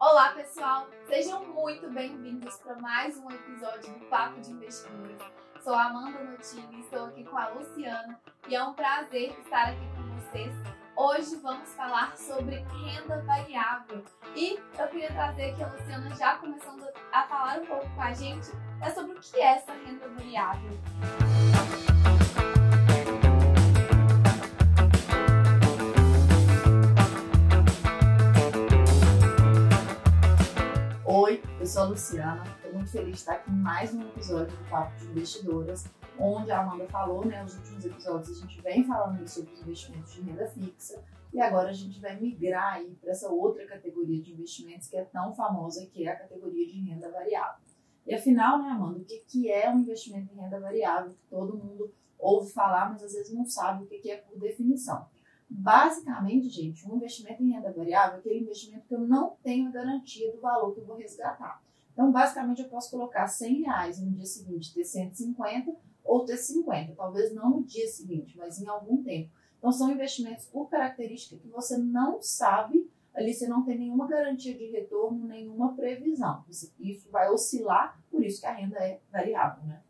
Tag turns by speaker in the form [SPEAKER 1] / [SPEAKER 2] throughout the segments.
[SPEAKER 1] Olá, pessoal! Sejam muito bem-vindos para mais um episódio do Papo de Investidores. Sou a Amanda Notini, estou aqui com a Luciana e é um prazer estar aqui com vocês. Hoje vamos falar sobre renda variável e eu queria trazer aqui a Luciana já começando a falar um pouco com a gente é sobre o que é essa renda variável.
[SPEAKER 2] Oi, sou a Luciana, estou muito feliz de estar aqui em mais um episódio do Papo de Investidoras, onde a Amanda falou, né, nos últimos episódios a gente vem falando sobre os investimentos de renda fixa e agora a gente vai migrar aí para essa outra categoria de investimentos que é tão famosa, que é a categoria de renda variável. E afinal, né, Amanda, o que, que é um investimento em renda variável que todo mundo ouve falar, mas às vezes não sabe o que, que é por definição? Basicamente, gente, um investimento em renda variável é aquele investimento que eu não tenho garantia do valor que eu vou resgatar. Então, basicamente, eu posso colocar 100 reais no dia seguinte ter 150 ou ter 50, talvez não no dia seguinte, mas em algum tempo. Então, são investimentos por característica que você não sabe, ali você não tem nenhuma garantia de retorno, nenhuma previsão. Isso vai oscilar, por isso que a renda é variável, né?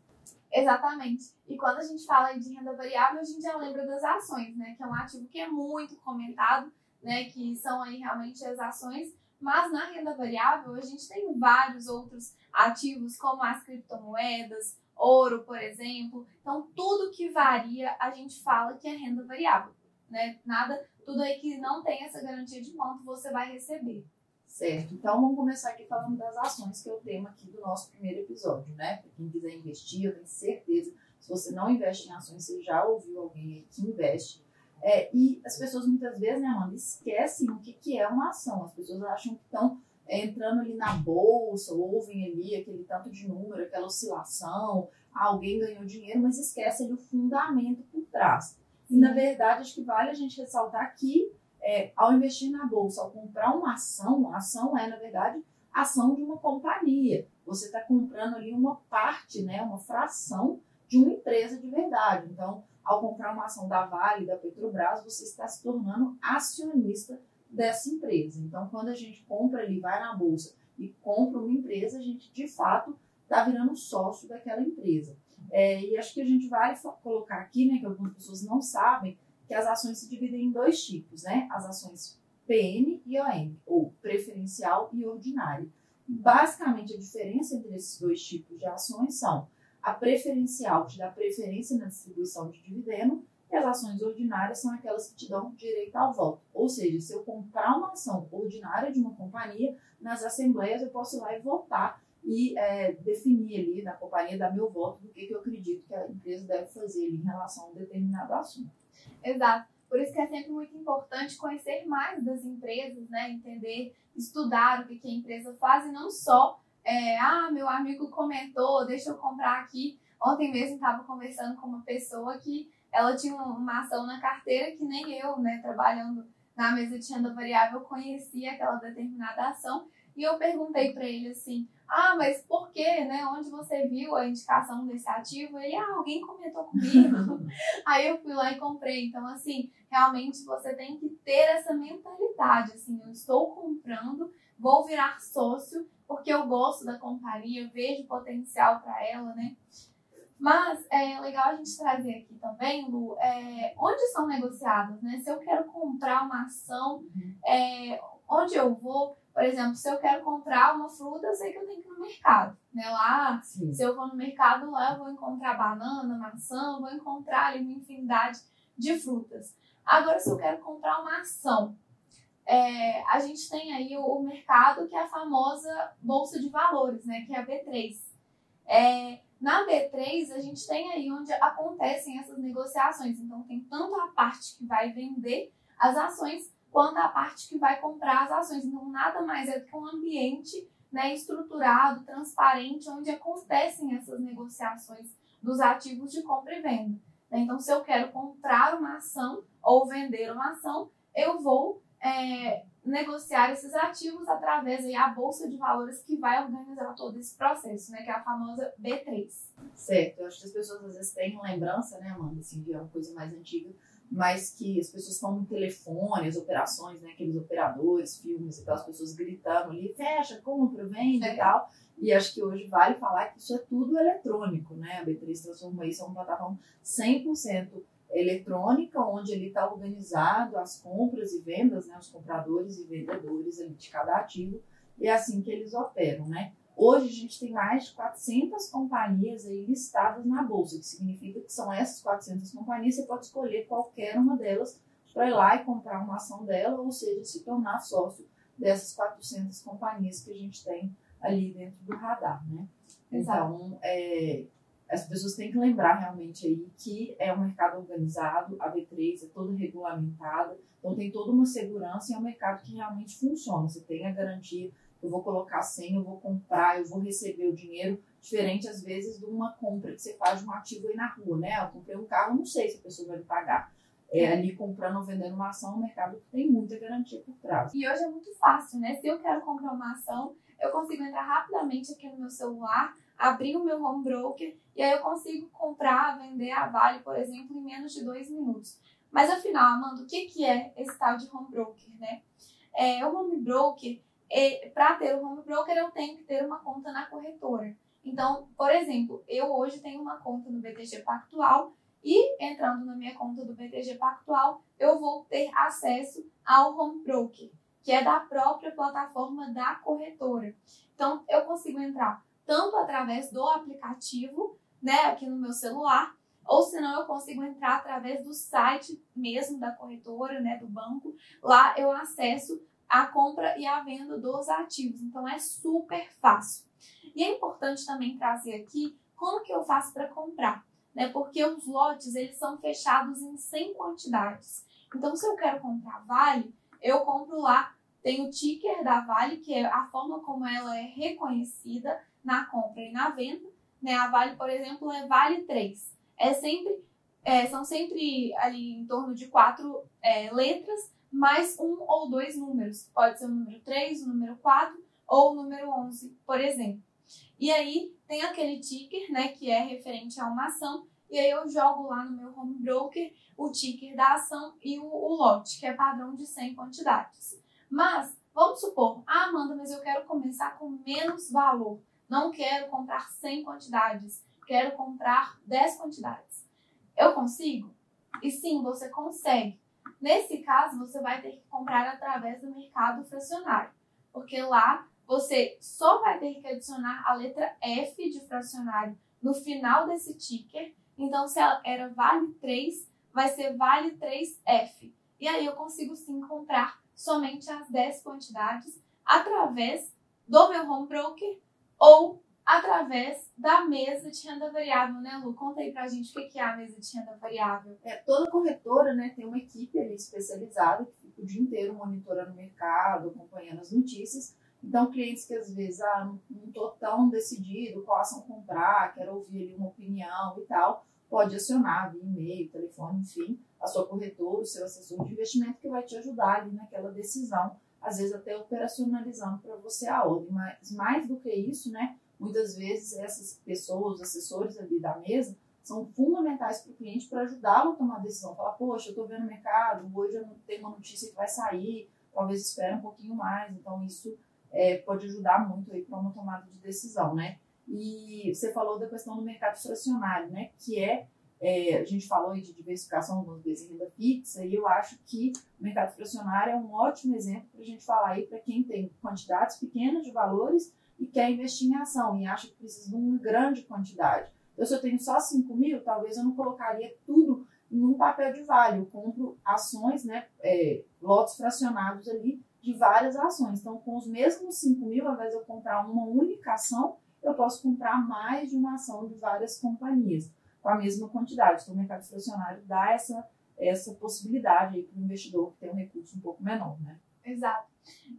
[SPEAKER 1] Exatamente. E quando a gente fala de renda variável, a gente já lembra das ações, né? Que é um ativo que é muito comentado, né? Que são aí realmente as ações. Mas na renda variável, a gente tem vários outros ativos, como as criptomoedas, ouro, por exemplo. Então, tudo que varia, a gente fala que é renda variável, né? Nada, tudo aí que não tem essa garantia de quanto você vai receber.
[SPEAKER 2] Certo, então vamos começar aqui falando das ações, que é o tema aqui do nosso primeiro episódio, né? Para quem quiser investir, eu tenho certeza, se você não investe em ações, você já ouviu alguém aí que investe. É, e as pessoas muitas vezes, né, Amanda, esquecem o que, que é uma ação. As pessoas acham que estão é, entrando ali na bolsa, ouvem ali aquele tanto de número, aquela oscilação, alguém ganhou dinheiro, mas esquece ali o fundamento por trás. E na verdade, acho que vale a gente ressaltar que é, ao investir na bolsa, ao comprar uma ação, a ação é, na verdade, ação de uma companhia. Você está comprando ali uma parte, né, uma fração de uma empresa de verdade. Então, ao comprar uma ação da Vale, da Petrobras, você está se tornando acionista dessa empresa. Então, quando a gente compra ali, vai na bolsa e compra uma empresa, a gente de fato está virando sócio daquela empresa. É, e acho que a gente vai colocar aqui, né, que algumas pessoas não sabem, que as ações se dividem em dois tipos, né? As ações PN e ON, ou preferencial e ordinária. Basicamente, a diferença entre esses dois tipos de ações são a preferencial, que te dá preferência na distribuição de dividendo, e as ações ordinárias são aquelas que te dão direito ao voto. Ou seja, se eu comprar uma ação ordinária de uma companhia, nas assembleias eu posso ir lá e votar e é, definir ali na companhia, dar meu voto do que, que eu acredito que a empresa deve fazer em relação a um determinado assunto.
[SPEAKER 1] Exato. Por isso que é sempre muito importante conhecer mais das empresas, né? Entender, estudar o que, que a empresa faz e não só, é, ah, meu amigo comentou, deixa eu comprar aqui. Ontem mesmo estava conversando com uma pessoa que ela tinha uma ação na carteira que nem eu, né, trabalhando na mesa de renda variável, conhecia aquela determinada ação. E eu perguntei para ele assim: ah, mas por quê, né? Onde você viu a indicação desse ativo? Ele, ah, alguém comentou comigo. Aí eu fui lá e comprei. Então, assim, realmente você tem que ter essa mentalidade, assim, eu estou comprando, vou virar sócio, porque eu gosto da companhia, vejo potencial para ela, né? Mas é legal a gente trazer aqui também, Lu, é, onde são negociadas, né? Se eu quero comprar uma ação, uhum. é, onde eu vou, por exemplo, se eu quero comprar uma fruta, eu sei que eu tenho que ir no mercado. Né? Lá, Sim. se eu for no mercado, lá eu vou encontrar banana, maçã, vou encontrar ali uma infinidade de frutas. Agora, se eu quero comprar uma ação, é, a gente tem aí o, o, mercado que é a famosa Bolsa de Valores, né? que é a B3. É, na B3, a gente tem aí onde acontecem essas negociações. Então, tem tanto a parte que vai vender as ações, quanto a parte que vai comprar as ações. Então, nada mais é do que um ambiente né, estruturado, transparente, onde acontecem essas negociações dos ativos de compra e venda. Então, se eu quero comprar uma ação ou vender uma ação, eu vou é, negociar esses ativos através da bolsa de valores que vai organizar todo esse processo, né, que é a famosa B3.
[SPEAKER 2] Certo, eu acho que as pessoas às vezes têm lembrança, né, Amanda, assim, de uma coisa mais antiga, mas que as pessoas estão no telefone, as operações, né, aqueles operadores, filmes e tal, as pessoas gritando ali, fecha, compra, vende é. e tal. E acho que hoje vale falar que isso é tudo eletrônico, né? A B3 transformou isso em uma plataforma 100% eletrônica, onde ele está organizado as compras e vendas, né? Os compradores e vendedores ali de cada ativo, e é assim que eles operam, né? Hoje a gente tem mais de 400 companhias aí listadas na bolsa, que significa que são essas 400 companhias, você pode escolher qualquer uma delas para ir lá e comprar uma ação dela, ou seja, se tornar sócio dessas 400 companhias que a gente tem ali dentro do radar, né? Então, é, as pessoas têm que lembrar realmente aí que é um mercado organizado, a B3 é toda regulamentada, então tem toda uma segurança e é um mercado que realmente funciona. Você tem a garantia eu vou colocar 100, eu vou comprar, eu vou receber o dinheiro, diferente às vezes de uma compra que você faz de um ativo aí na rua, né? Eu comprei um carro, não sei se a pessoa vai me pagar. É, ali comprando ou vendendo uma ação, é um mercado tem muita garantia por trás.
[SPEAKER 1] E hoje é muito fácil, né? Se eu quero comprar uma ação, eu consigo entrar rapidamente aqui no meu celular, abrir o meu home broker e aí eu consigo comprar, vender a Vale, por exemplo, em menos de dois minutos. Mas afinal, Amanda, o que, que é esse tal de home broker, né? É, o home broker para ter o home broker, eu tenho que ter uma conta na corretora. Então, por exemplo, eu hoje tenho uma conta no BTG Pactual e entrando na minha conta do BTG Pactual, eu vou ter acesso ao home broker, que é da própria plataforma da corretora. Então, eu consigo entrar tanto através do aplicativo, né, aqui no meu celular, ou senão eu consigo entrar através do site mesmo da corretora, né, do banco. Lá eu acesso a compra e a venda dos ativos. Então é super fácil. E é importante também trazer aqui como que eu faço para comprar, né? Porque os lotes eles são fechados em 100 quantidades. Então se eu quero comprar Vale, eu compro lá, tem o ticker da Vale, que é a forma como ela é reconhecida na compra e na venda, né? A Vale, por exemplo, é Vale 3. É sempre é, são sempre ali em torno de quatro é, letras mais um ou dois números. Pode ser o número 3, o número 4 ou o número 11, por exemplo. E aí tem aquele ticker, né, que é referente a uma ação, e aí eu jogo lá no meu home broker o ticker da ação e o, o lote, que é padrão de 100 quantidades. Mas, vamos supor, ah, Amanda, mas eu quero começar com menos valor. Não quero comprar 100 quantidades, quero comprar 10 quantidades. Eu consigo? E sim, você consegue. Nesse caso, você vai ter que comprar através do mercado fracionário, porque lá você só vai ter que adicionar a letra F de fracionário no final desse ticker. Então, se ela era vale 3, vai ser vale 3F. E aí eu consigo sim comprar somente as 10 quantidades através do meu home broker ou através da mesa de renda variável, né, Lu? Conta aí pra gente o que é a mesa de renda variável.
[SPEAKER 2] É, toda corretora, né, tem uma equipe ali especializada que fica o dia inteiro monitorando o mercado, acompanhando as notícias. Então, clientes que às vezes, ah, não, tô tão decidido qual ação comprar, quero ouvir ali uma opinião e tal, pode acionar via e-mail, telefone, enfim, a sua corretora, o seu assessor de investimento que vai te ajudar ali naquela decisão, às vezes até operacionalizando para você a ordem. Mas mais do que isso, né, Muitas vezes essas pessoas, assessores ali da mesa, são fundamentais para o cliente para ajudá-lo a tomar a decisão. Falar, poxa, eu estou vendo o mercado, hoje eu não tenho uma notícia que vai sair, talvez espere um pouquinho mais. Então, isso é, pode ajudar muito aí para uma tomada de decisão, né? E você falou da questão do mercado fracionário, né? Que é, é a gente falou aí de diversificação algumas vezes em renda fixa, e eu acho que o mercado fracionário é um ótimo exemplo para a gente falar aí para quem tem quantidades pequenas de valores e quer investir em ação e acha que precisa de uma grande quantidade. Então, se eu tenho só 5 mil, talvez eu não colocaria tudo em um papel de vale. Eu compro ações, né, é, lotes fracionados ali de várias ações. Então, com os mesmos 5 mil, ao invés de eu comprar uma única ação, eu posso comprar mais de uma ação de várias companhias com a mesma quantidade. Então, o mercado fracionário dá essa, essa possibilidade para o investidor que tem um recurso um pouco menor, né?
[SPEAKER 1] Exato.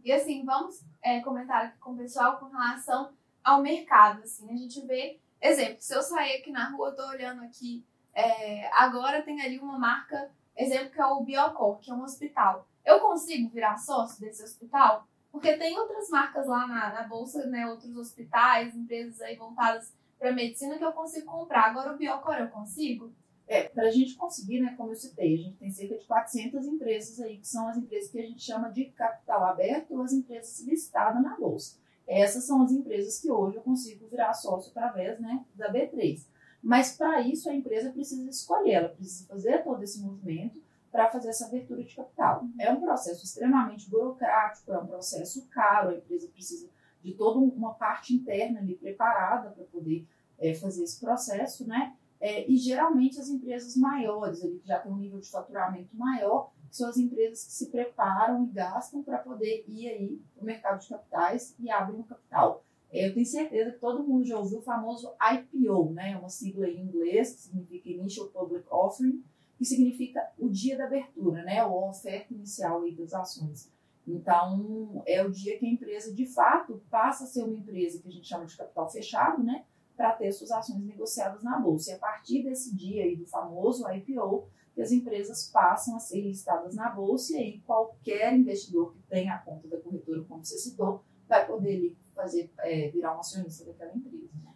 [SPEAKER 1] E assim, vamos é, comentar aqui com o pessoal com relação ao mercado. Assim, a gente vê, exemplo, se eu sair aqui na rua, eu tô olhando aqui, é, agora tem ali uma marca, exemplo, que é o Biocor, que é um hospital. Eu consigo virar sócio desse hospital? Porque tem outras marcas lá na, na bolsa, né? Outros hospitais, empresas aí voltadas para medicina que eu consigo comprar. Agora o Biocor eu consigo?
[SPEAKER 2] É, para a gente conseguir, né, como eu citei, a gente tem cerca de 400 empresas aí, que são as empresas que a gente chama de capital aberto ou as empresas listadas na bolsa. Essas são as empresas que hoje eu consigo virar sócio através né, da B3. Mas para isso a empresa precisa escolher, ela precisa fazer todo esse movimento para fazer essa abertura de capital. É um processo extremamente burocrático, é um processo caro, a empresa precisa de toda uma parte interna ali preparada para poder é, fazer esse processo, né? É, e geralmente as empresas maiores, ali, que já têm um nível de faturamento maior, são as empresas que se preparam e gastam para poder ir aí para o mercado de capitais e abrem um capital. É, eu tenho certeza que todo mundo já ouviu o famoso IPO, né? uma sigla em inglês que significa Initial Public Offering, que significa o dia da abertura, né? ou a oferta inicial aí das ações. Então, é o dia que a empresa, de fato, passa a ser uma empresa que a gente chama de capital fechado, né? Para ter suas ações negociadas na bolsa. E a partir desse dia aí do famoso IPO, que as empresas passam a ser listadas na bolsa e aí qualquer investidor que tenha a conta da corretora, como você citou, vai poder fazer é, virar um acionista daquela empresa. Né?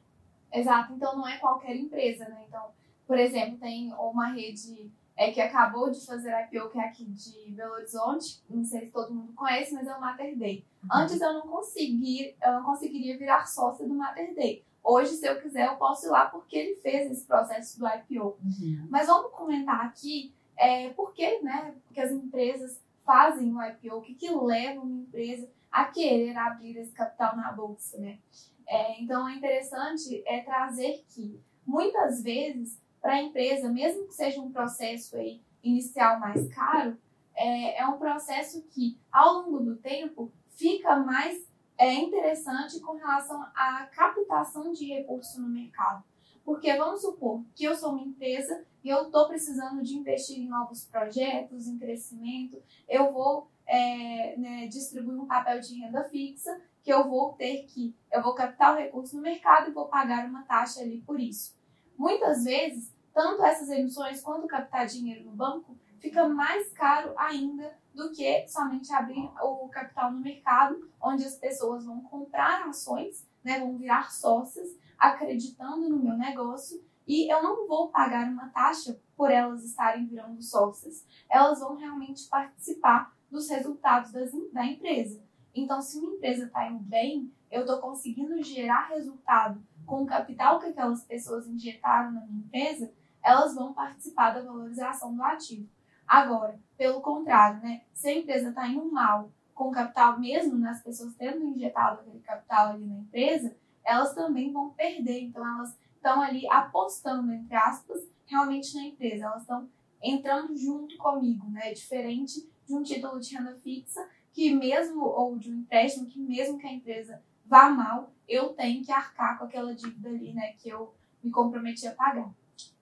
[SPEAKER 1] Exato. Então não é qualquer empresa, né? Então, por exemplo, tem uma rede é, que acabou de fazer IPO, que é aqui de Belo Horizonte, não sei se todo mundo conhece, mas é o Mater Day. Uhum. Antes eu não consegui, eu não conseguiria virar sócia do Mater Day. Hoje, se eu quiser, eu posso ir lá porque ele fez esse processo do IPO. Uhum. Mas vamos comentar aqui é, por que, né, que as empresas fazem o IPO, o que, que leva uma empresa a querer abrir esse capital na bolsa, né? É, então, é interessante é trazer que, muitas vezes, para a empresa, mesmo que seja um processo aí, inicial mais caro, é, é um processo que, ao longo do tempo, fica mais é interessante com relação à captação de recursos no mercado. Porque vamos supor que eu sou uma empresa e eu estou precisando de investir em novos projetos, em crescimento, eu vou é, né, distribuir um papel de renda fixa que eu vou ter que, eu vou captar o recurso no mercado e vou pagar uma taxa ali por isso. Muitas vezes, tanto essas emissões quanto captar dinheiro no banco fica mais caro ainda do que somente abrir o capital no mercado, onde as pessoas vão comprar ações, né, vão virar sócias, acreditando no meu negócio, e eu não vou pagar uma taxa por elas estarem virando sócias. Elas vão realmente participar dos resultados das, da empresa. Então, se uma empresa está indo bem, eu estou conseguindo gerar resultado com o capital que aquelas pessoas injetaram na minha empresa, elas vão participar da valorização do ativo. Agora, pelo contrário, né? Se a empresa está indo mal com capital, mesmo nas pessoas tendo injetado aquele capital ali na empresa, elas também vão perder. Então, elas estão ali apostando, entre aspas, realmente na empresa. Elas estão entrando junto comigo, né? Diferente de um título de renda fixa, que mesmo, ou de um empréstimo, que mesmo que a empresa vá mal, eu tenho que arcar com aquela dívida ali, né? Que eu me comprometi a pagar.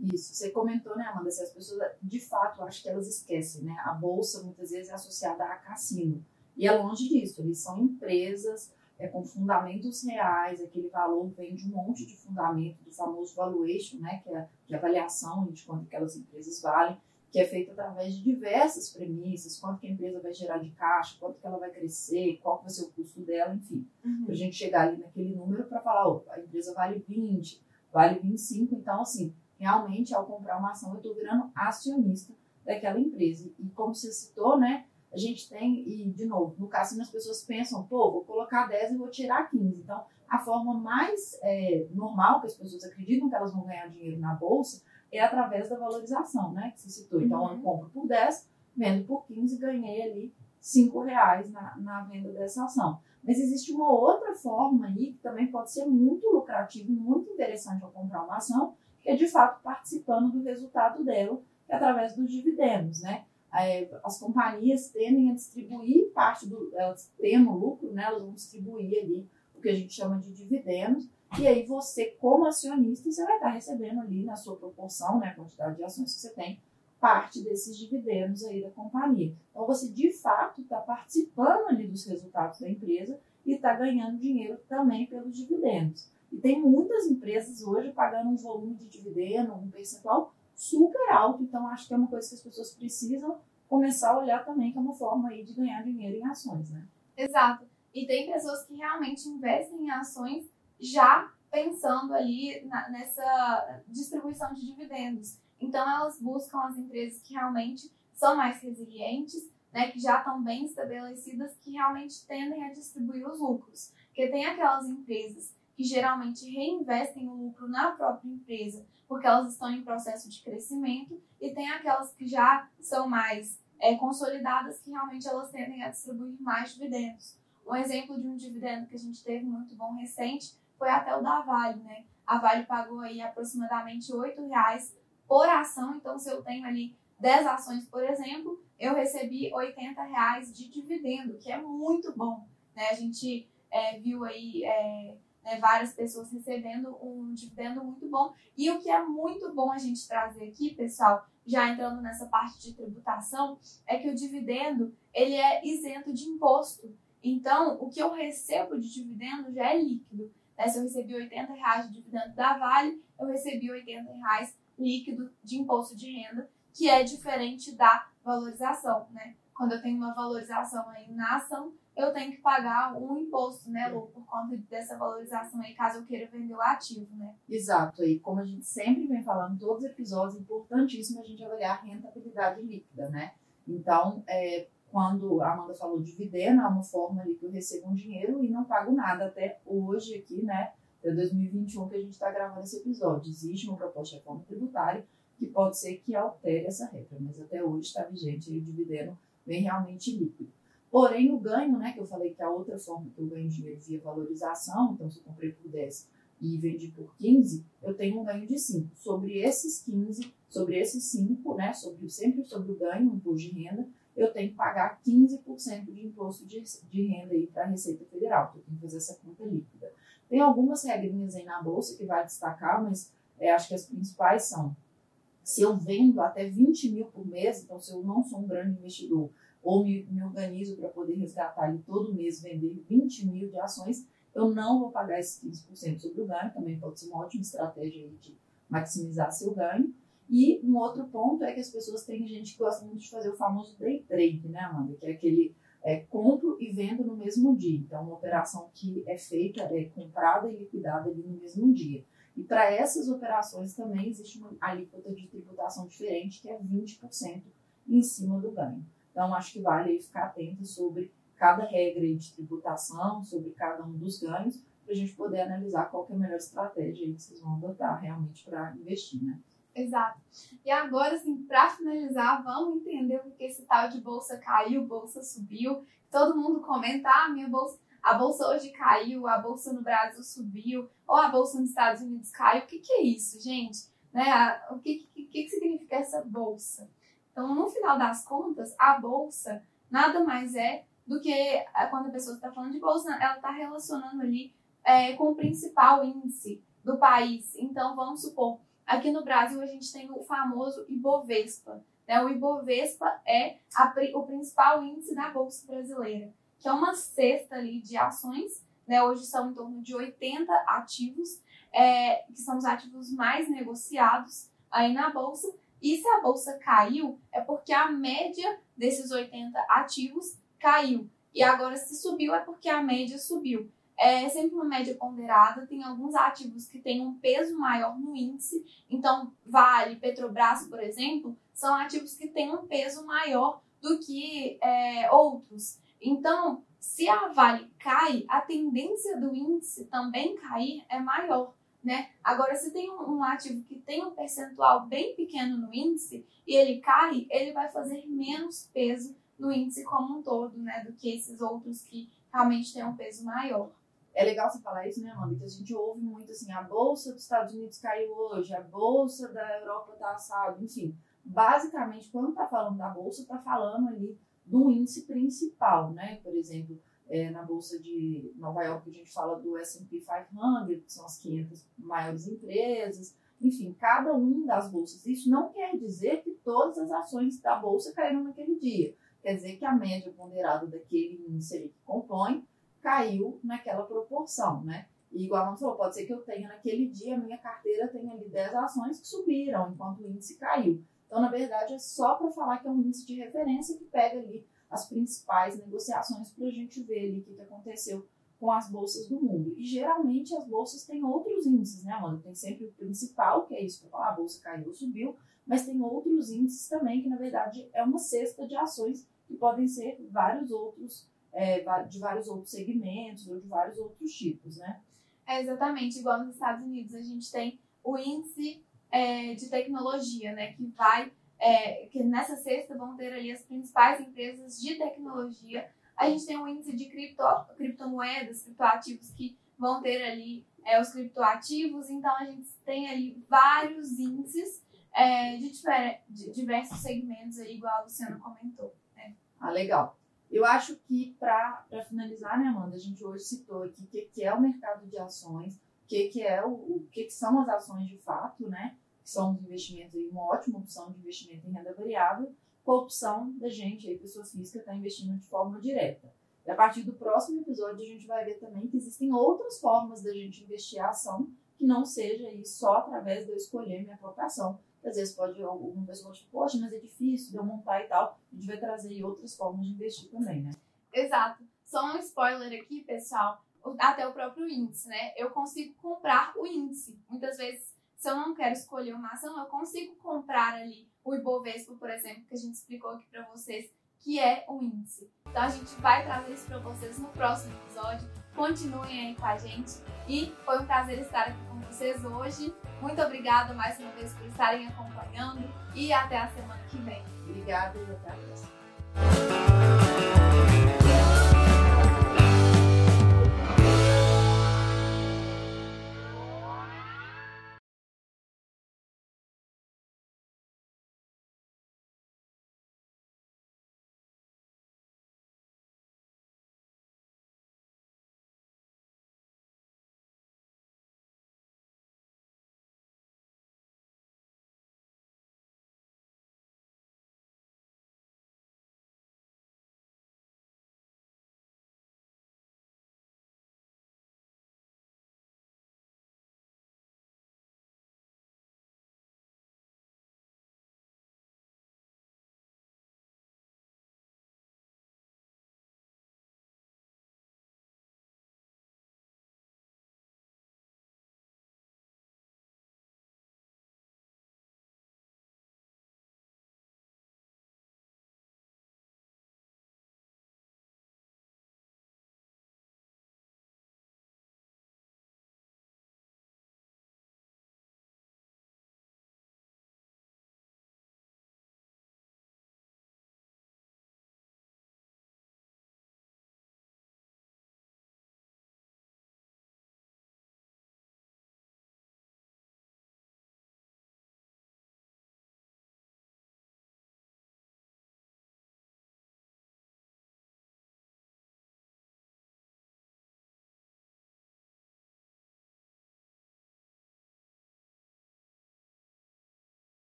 [SPEAKER 2] Isso, você comentou, né, Amanda, se as pessoas, de fato, acho que elas esquecem, né? A bolsa muitas vezes é associada a cassino. E é longe disso, eles são empresas é, com fundamentos reais, aquele valor vem de um monte de fundamento, do famoso valuation, né, que é de avaliação de quanto aquelas empresas valem, que é feito através de diversas premissas, quanto que a empresa vai gerar de caixa, quanto que ela vai crescer, qual vai ser o custo dela, enfim. Uhum. Para a gente chegar ali naquele número para falar, oh, a empresa vale 20, vale 25, então assim, realmente, ao comprar uma ação, eu estou virando acionista daquela empresa. E como você citou, né, a gente tem, e de novo, no caso, as pessoas pensam, pô, vou colocar 10 e vou tirar 15. Então, a forma mais é, normal que as pessoas acreditam que elas vão ganhar dinheiro na bolsa é através da valorização, né, que você citou. Então, uhum. eu compro por 10, vendo por 15 e ganhei ali 5 reais na, na venda dessa ação. Mas existe uma outra forma aí que também pode ser muito lucrativo, muito interessante ao comprar uma ação, que é de fato participando do resultado dela, através dos dividendos, né? As companhias tendem a distribuir parte do, elas tendo lucro, né? Elas vão distribuir ali o que a gente chama de dividendos, e aí você, como acionista, você vai estar recebendo ali na sua proporção, né, a quantidade de ações que você tem, parte desses dividendos aí da companhia. Então você de fato está participando ali dos resultados da empresa e está ganhando dinheiro também pelos dividendos. E tem muitas empresas hoje pagando um volume de dividendo, um percentual super alto. Então, acho que é uma coisa que as pessoas precisam começar a olhar também, que é uma forma aí de ganhar dinheiro em ações, né?
[SPEAKER 1] Exato. E tem pessoas que realmente investem em ações já pensando ali na, nessa distribuição de dividendos. Então, elas buscam as empresas que realmente são mais resilientes, né, que já estão bem estabelecidas, que realmente tendem a distribuir os lucros. Porque tem aquelas empresas que geralmente reinvestem o lucro na própria empresa, porque elas estão em processo de crescimento, e tem aquelas que já são mais é, consolidadas, que realmente elas tendem a distribuir mais dividendos. Um exemplo de um dividendo que a gente teve muito bom recente foi até o da Vale, né? A Vale pagou aí aproximadamente R$ reais por ação, então se eu tenho ali 10 ações, por exemplo, eu recebi R$ reais de dividendo, que é muito bom, né? A gente é, viu aí é, né, várias pessoas recebendo um dividendo muito bom. E o que é muito bom a gente trazer aqui, pessoal, já entrando nessa parte de tributação, é que o dividendo ele é isento de imposto. Então, o que eu recebo de dividendo já é líquido. Né? Se eu recebi 80 reais de dividendo da Vale, eu recebi 80 reais líquido de imposto de renda, que é diferente da valorização. Né? Quando eu tenho uma valorização aí na ação, eu tenho que pagar um imposto, né, Lu, por conta dessa valorização aí, caso eu queira vender o ativo, né?
[SPEAKER 2] Exato. E como a gente sempre vem falando todos os episódios, é importantíssimo a gente avaliar a rentabilidade líquida, né? Então, é, quando a Amanda falou dividendo, é uma forma ali que eu recebo um dinheiro e não pago nada até hoje aqui, né? Até 2021 que a gente está gravando esse episódio. Existe uma proposta de reforma tributária que pode ser que altere essa regra, mas até hoje está vigente e o dividendo vem realmente líquido. Porém, o ganho, né, que eu falei que a outra forma que eu ganho dinheiro via valorização, então se eu comprei por 10 e vendi por 15, eu tenho um ganho de 5. Sobre esses 15, sobre esses 5, né, sobre, sempre sobre o ganho, o imposto de renda, eu tenho que pagar 15% de imposto de, de renda para a Receita Federal, então eu tenho que fazer essa conta líquida. Tem algumas regrinhas aí na bolsa que vai destacar, mas é, acho que as principais são se eu vendo até 20 mil por mês, então se eu não sou um grande investidor, ou me, me organizo para poder resgatar ali todo mês, vender 20 mil de ações, eu não vou pagar esses 15% sobre o ganho, também pode ser uma ótima estratégia de maximizar seu ganho. E um outro ponto é que as pessoas têm gente que gosta muito de fazer o famoso day trade, né, Amanda? Que é aquele é, compro e vendo no mesmo dia. Então, uma operação que é feita, é comprada e liquidada ali no mesmo dia. E para essas operações também existe uma alíquota de tributação diferente, que é 20% em cima do ganho. Então, acho que vale ficar atento sobre cada regra de tributação, sobre cada um dos ganhos, para a gente poder analisar qual é a melhor estratégia que vocês vão adotar realmente para investir, né?
[SPEAKER 1] Exato. E agora, assim, para finalizar, vamos entender o que esse tal de bolsa caiu, bolsa subiu. Todo mundo comenta, ah, minha bolsa, a bolsa hoje caiu, a bolsa no Brasil subiu, ou a bolsa nos Estados Unidos caiu. O que, que é isso, gente? Né? O que, que, que significa essa bolsa? Então, no final das contas, a bolsa nada mais é do que é, quando a pessoa está falando de bolsa, ela está relacionando ali é, com o principal índice do país. Então, vamos supor, aqui no Brasil a gente tem o famoso Ibovespa. Né? O Ibovespa é a, o principal índice da Bolsa Brasileira, que é uma cesta ali de ações. Né? Hoje são em torno de 80 ativos, é, que são os ativos mais negociados aí na Bolsa. E se a bolsa caiu, é porque a média desses 80 ativos caiu. E agora, se subiu, é porque a média subiu. É sempre uma média ponderada, tem alguns ativos que têm um peso maior no índice. Então, Vale, Petrobras, por exemplo, são ativos que têm um peso maior do que é, outros. Então, se a Vale cai, a tendência do índice também cair é maior né? Agora, se tem um, ativo que tem um percentual bem pequeno no índice e ele cai, ele vai fazer menos peso no índice como um todo, né? Do que esses outros que realmente têm um peso maior.
[SPEAKER 2] É legal você falar isso, né, Amanda? Que a gente ouve muito assim, a bolsa dos Estados Unidos caiu hoje, a bolsa da Europa tá assado, enfim. Basicamente, quando tá falando da bolsa, tá falando ali do índice principal, né? Por exemplo, é, na Bolsa de Nova York, a gente fala do S&P 500, que são as 500 maiores empresas, enfim, cada um das bolsas. Isso não quer dizer que todas as ações da Bolsa caíram naquele dia. Quer dizer que a média ponderada daquele índice que compõe caiu naquela proporção, né? E igual a falou, pode ser que eu tenha naquele dia, a minha carteira tenha ali 10 ações que subiram, enquanto o índice caiu. Então, na verdade, é só para falar que é um índice de referência que pega ali as principais negociações para a gente ver ali o que, que aconteceu com as bolsas do mundo. E geralmente as bolsas têm outros índices, né, Amanda? Tem sempre o principal, que é isso, falar, ah, a bolsa caiu ou subiu, mas tem outros índices também, que na verdade é uma cesta de ações que podem ser vários outros, é, de vários outros segmentos ou de vários outros tipos, né?
[SPEAKER 1] É exatamente igual nos Estados Unidos, a gente tem o índice é, de tecnologia, né, que vai, é, que nessa cesta vão ter ali as principais empresas de tecnologia. A gente tem o índice de cripto, criptomoedas, criptoativos que vão ter ali é, os criptoativos, então a gente tem ali vários índices é, de, de, diversos segmentos, aí, igual a Luciana comentou. Né?
[SPEAKER 2] Ah, legal. Eu acho que, para finalizar, né, Amanda, a gente hoje citou aqui o que, que é o mercado de ações, o que, que, é o, o que, que são as ações de fato, né? Que são os investimentos uma ótima opção de investimento em renda variável, com a opção da gente, aí, pessoa física, estar tá investindo de forma direta. E a partir do próximo episódio, a gente vai ver também que existem outras formas da gente investir a ação que não seja aí só através de eu escolher minha própria ação às vezes pode alguma pessoa tipo, poxa, mas é difícil de eu montar e tal. A gente vai trazer outras formas de investir também, né?
[SPEAKER 1] Exato. Só um spoiler aqui, pessoal. Até o próprio índice, né? Eu consigo comprar o índice. Muitas vezes, se eu não quero escolher uma ação, eu consigo comprar ali o Ibovespa, por exemplo, que a gente explicou aqui para vocês, que é o índice. Então a gente vai trazer isso para vocês no próximo episódio. Continuem aí com a gente e foi um prazer estar aqui com vocês hoje. Muito obrigada mais uma vez por estarem acompanhando e até a semana que vem.
[SPEAKER 2] Obrigada e até a próxima.